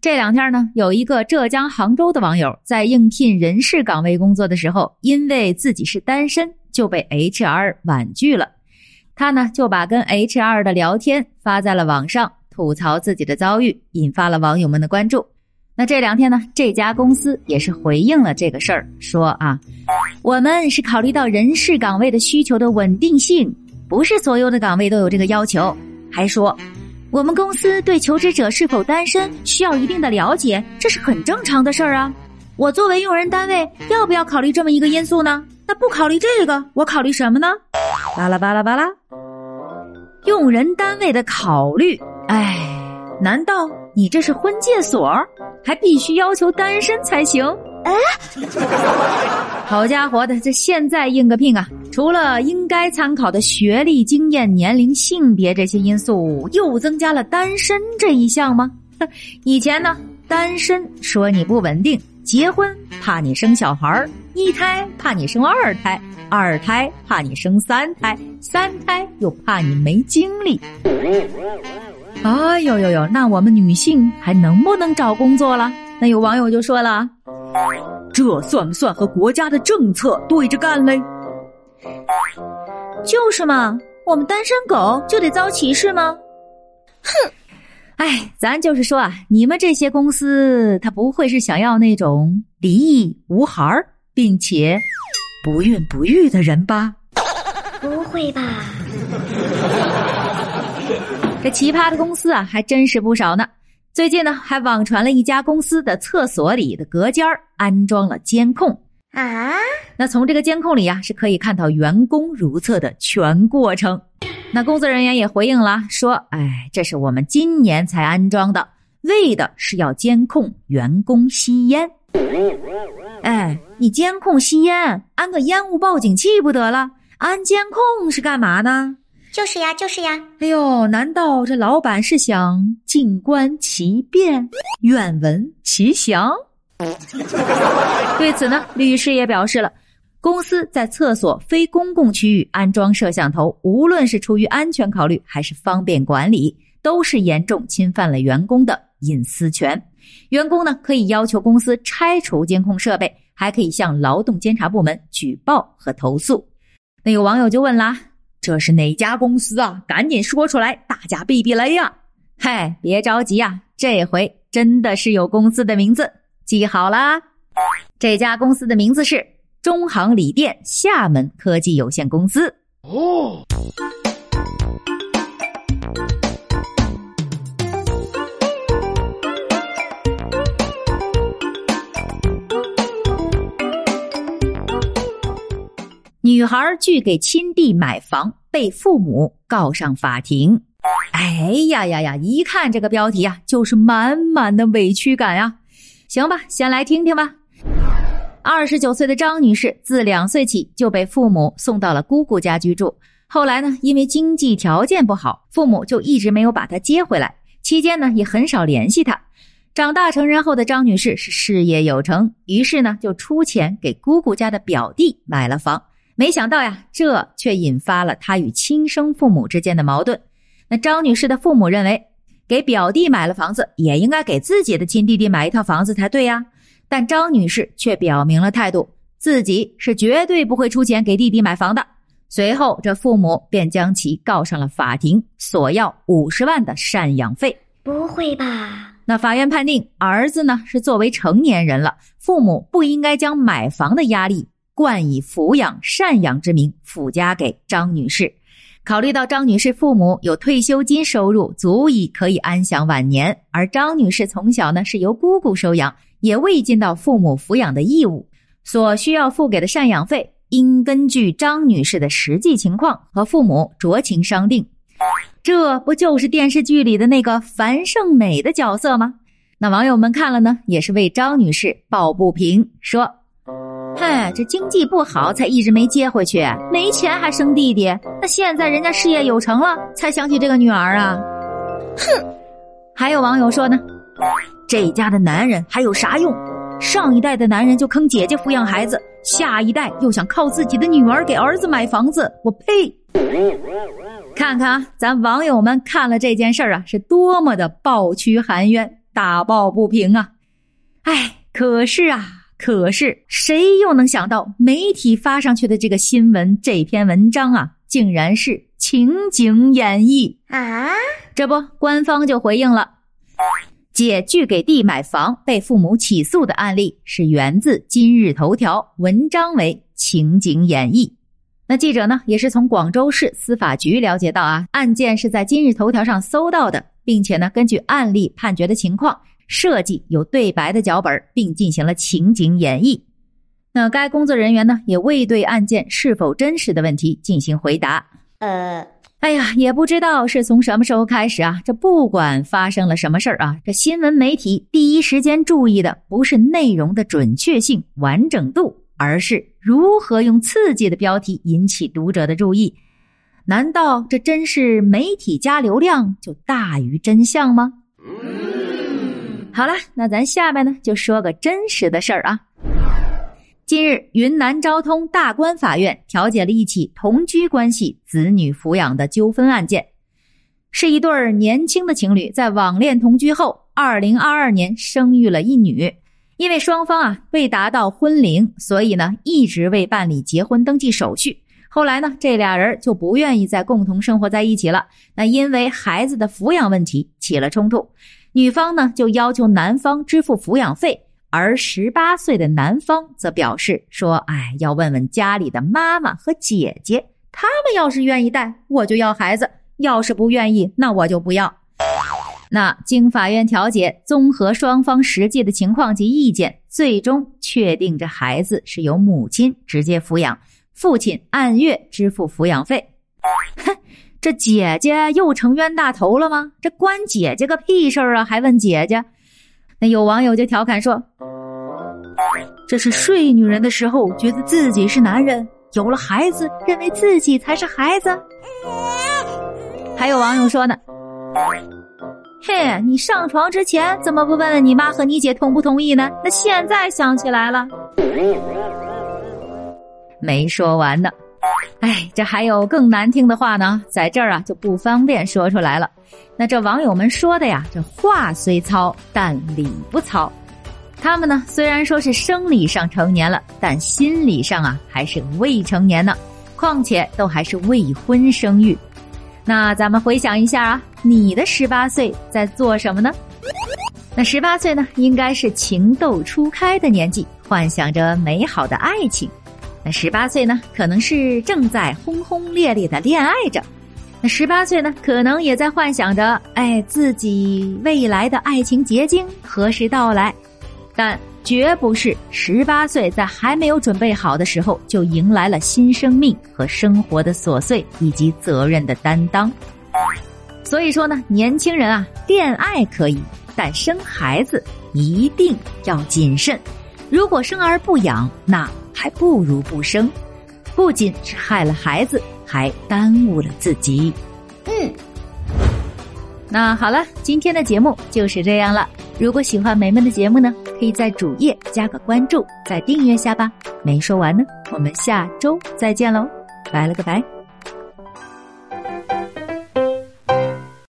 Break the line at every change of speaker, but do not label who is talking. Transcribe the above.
这两天呢，有一个浙江杭州的网友在应聘人事岗位工作的时候，因为自己是单身，就被 HR 婉拒了。他呢就把跟 HR 的聊天发在了网上，吐槽自己的遭遇，引发了网友们的关注。那这两天呢，这家公司也是回应了这个事儿，说啊，我们是考虑到人事岗位的需求的稳定性，不是所有的岗位都有这个要求，还说。我们公司对求职者是否单身需要一定的了解，这是很正常的事儿啊。我作为用人单位，要不要考虑这么一个因素呢？那不考虑这个，我考虑什么呢？巴拉巴拉巴拉，用人单位的考虑，哎，难道你这是婚介所，还必须要求单身才行？哎，好家伙的，这现在应个聘啊！除了应该参考的学历、经验、年龄、性别这些因素，又增加了单身这一项吗？以前呢，单身说你不稳定，结婚怕你生小孩一胎怕你生二胎，二胎怕你生三胎，三胎又怕你没精力。哎呦呦呦，那我们女性还能不能找工作了？那有网友就说了。这算不算和国家的政策对着干嘞？就是嘛，我们单身狗就得遭歧视吗？哼！哎，咱就是说啊，你们这些公司，他不会是想要那种离异无孩儿，并且不孕不育的人吧？
不会吧？
这奇葩的公司啊，还真是不少呢。最近呢，还网传了一家公司的厕所里的隔间安装了监控
啊。
那从这个监控里呀，是可以看到员工如厕的全过程。那工作人员也回应了，说：“哎，这是我们今年才安装的，为的是要监控员工吸烟。哎，你监控吸烟，安个烟雾报警器不得了？安监控是干嘛呢？”
就是呀，就是呀。
哎呦，难道这老板是想静观其变，愿闻其详？对此呢，律师也表示了，公司在厕所非公共区域安装摄像头，无论是出于安全考虑还是方便管理，都是严重侵犯了员工的隐私权。员工呢，可以要求公司拆除监控设备，还可以向劳动监察部门举报和投诉。那有网友就问啦。这是哪家公司啊？赶紧说出来，大家避避雷呀！嗨，别着急呀，这回真的是有公司的名字，记好了。这家公司的名字是中航锂电厦门科技有限公司。哦。女孩拒给亲弟买房，被父母告上法庭。哎呀呀呀！一看这个标题啊，就是满满的委屈感呀。行吧，先来听听吧。二十九岁的张女士，自两岁起就被父母送到了姑姑家居住。后来呢，因为经济条件不好，父母就一直没有把她接回来。期间呢，也很少联系她。长大成人后的张女士是事业有成，于是呢，就出钱给姑姑家的表弟买了房。没想到呀，这却引发了她与亲生父母之间的矛盾。那张女士的父母认为，给表弟买了房子，也应该给自己的亲弟弟买一套房子才对呀。但张女士却表明了态度，自己是绝对不会出钱给弟弟买房的。随后，这父母便将其告上了法庭，索要五十万的赡养费。
不会吧？
那法院判定，儿子呢是作为成年人了，父母不应该将买房的压力。冠以抚养、赡养之名附加给张女士。考虑到张女士父母有退休金收入，足以可以安享晚年，而张女士从小呢是由姑姑收养，也未尽到父母抚养的义务，所需要付给的赡养费应根据张女士的实际情况和父母酌情商定。这不就是电视剧里的那个樊胜美的角色吗？那网友们看了呢，也是为张女士抱不平，说。嗨，这经济不好才一直没接回去，没钱还生弟弟，那现在人家事业有成了，才想起这个女儿啊！哼，还有网友说呢，这家的男人还有啥用？上一代的男人就坑姐姐抚养孩子，下一代又想靠自己的女儿给儿子买房子，我呸！看看啊，咱网友们看了这件事儿啊，是多么的抱屈含冤。打抱不平啊！哎，可是啊，可是谁又能想到媒体发上去的这个新闻这篇文章啊，竟然是情景演绎
啊？
这不，官方就回应了。借据给弟买房被父母起诉的案例是源自今日头条，文章为情景演绎。那记者呢，也是从广州市司法局了解到啊，案件是在今日头条上搜到的，并且呢，根据案例判决的情况设计有对白的脚本，并进行了情景演绎。那该工作人员呢，也未对案件是否真实的问题进行回答。
呃。
哎呀，也不知道是从什么时候开始啊，这不管发生了什么事儿啊，这新闻媒体第一时间注意的不是内容的准确性、完整度，而是如何用刺激的标题引起读者的注意。难道这真是媒体加流量就大于真相吗？好了，那咱下面呢就说个真实的事儿啊。近日，云南昭通大关法院调解了一起同居关系、子女抚养的纠纷案件。是一对年轻的情侣在网恋同居后，二零二二年生育了一女。因为双方啊未达到婚龄，所以呢一直未办理结婚登记手续。后来呢，这俩人就不愿意再共同生活在一起了。那因为孩子的抚养问题起了冲突，女方呢就要求男方支付抚养费。而十八岁的男方则表示说：“哎，要问问家里的妈妈和姐姐，他们要是愿意带，我就要孩子；要是不愿意，那我就不要。”那经法院调解，综合双方实际的情况及意见，最终确定这孩子是由母亲直接抚养，父亲按月支付抚养费。哼，这姐姐又成冤大头了吗？这关姐姐个屁事儿啊！还问姐姐？那有网友就调侃说：“这是睡女人的时候，觉得自己是男人；有了孩子，认为自己才是孩子。”还有网友说呢：“嘿，你上床之前怎么不问问你妈和你姐同不同意呢？那现在想起来了。”没说完呢。哎，这还有更难听的话呢，在这儿啊就不方便说出来了。那这网友们说的呀，这话虽糙，但理不糙。他们呢虽然说是生理上成年了，但心理上啊还是未成年呢。况且都还是未婚生育。那咱们回想一下啊，你的十八岁在做什么呢？那十八岁呢，应该是情窦初开的年纪，幻想着美好的爱情。十八岁呢，可能是正在轰轰烈烈的恋爱着；那十八岁呢，可能也在幻想着，哎，自己未来的爱情结晶何时到来。但绝不是十八岁在还没有准备好的时候，就迎来了新生命和生活的琐碎以及责任的担当。所以说呢，年轻人啊，恋爱可以，但生孩子一定要谨慎。如果生而不养，那。还不如不生，不仅是害了孩子，还耽误了自己。
嗯，
那好了，今天的节目就是这样了。如果喜欢梅梅的节目呢，可以在主页加个关注，再订阅下吧。没说完呢，我们下周再见喽，拜了个拜。